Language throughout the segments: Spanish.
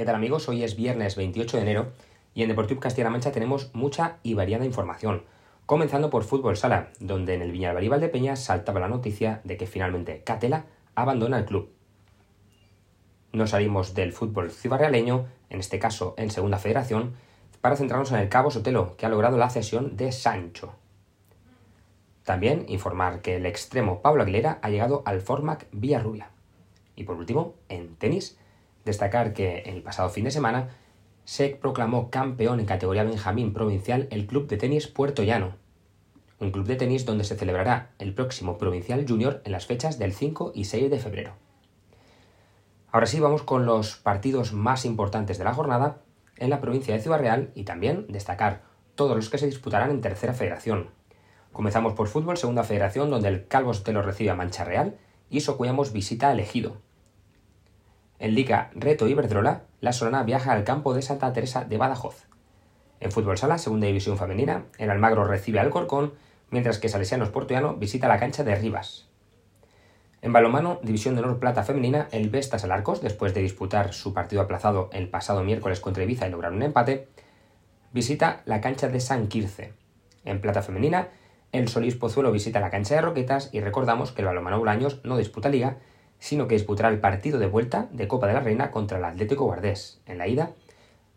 ¿Qué tal amigos? Hoy es viernes 28 de enero y en Deportivo Castilla-La Mancha tenemos mucha y variada información. Comenzando por Fútbol Sala, donde en el Viñalbal de Peñas saltaba la noticia de que finalmente Catela abandona el club. Nos salimos del fútbol cibarrealeño, en este caso en Segunda Federación, para centrarnos en el Cabo Sotelo, que ha logrado la cesión de Sancho. También informar que el extremo Pablo Aguilera ha llegado al Formac Villarrubia. Y por último, en tenis, Destacar que el pasado fin de semana se proclamó campeón en categoría Benjamín provincial el Club de Tenis Puerto Llano, un club de tenis donde se celebrará el próximo Provincial Junior en las fechas del 5 y 6 de febrero. Ahora sí, vamos con los partidos más importantes de la jornada en la provincia de Ciudad Real y también destacar todos los que se disputarán en Tercera Federación. Comenzamos por fútbol, Segunda Federación, donde el Calvo Sotelo recibe a Mancha Real y Socuyamos visita al Ejido. En Liga Reto Iberdrola, la Solana viaja al campo de Santa Teresa de Badajoz. En Fútbol Sala, Segunda División Femenina, el Almagro recibe al Corcón, mientras que Salesianos Portoyano visita la cancha de Rivas. En balomano, División de Honor Plata Femenina, el Vestas Alarcos, después de disputar su partido aplazado el pasado miércoles contra Ibiza y lograr un empate, visita la cancha de San Quirce. En Plata Femenina, el Solís Pozuelo visita la cancha de Roquetas y recordamos que el balomano Bolaños no disputa liga sino que disputará el partido de vuelta de Copa de la Reina contra el Atlético Guardés. En la ida,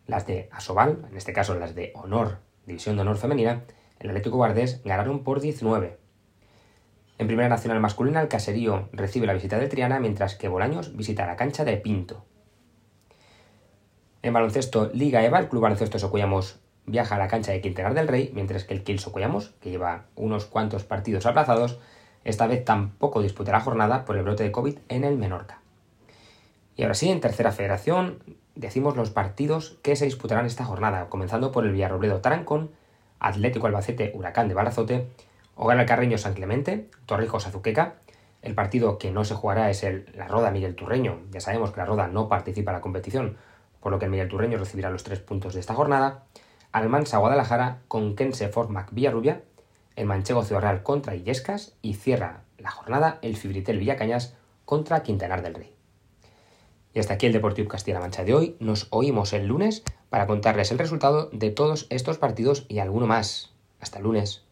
las de Asobal, en este caso las de Honor, División de Honor Femenina, el Atlético Guardés ganaron por 19. En Primera Nacional Masculina, el Caserío recibe la visita del Triana, mientras que Bolaños visita la cancha de Pinto. En baloncesto Liga EVA, el Club Baloncesto Socollamos viaja a la cancha de Quintenar del Rey, mientras que el Kiel Socollamos, que lleva unos cuantos partidos aplazados, esta vez tampoco disputará jornada por el brote de COVID en el Menorca. Y ahora sí, en tercera federación, decimos los partidos que se disputarán esta jornada, comenzando por el Villarrobledo Tarancón, Atlético Albacete Huracán de Balazote, Hogar Carreño San Clemente, Torrijos Azuqueca. El partido que no se jugará es el La Roda Miguel Turreño. Ya sabemos que la Roda no participa en la competición, por lo que el Miguel Turreño recibirá los tres puntos de esta jornada. Almansa Guadalajara con Kense Formac Villarrubia el Manchego Ciudad contra Illescas y cierra la jornada el Fibritel Villacañas contra Quintanar del Rey. Y hasta aquí el Deportivo Castilla-La Mancha de hoy. Nos oímos el lunes para contarles el resultado de todos estos partidos y alguno más. Hasta el lunes.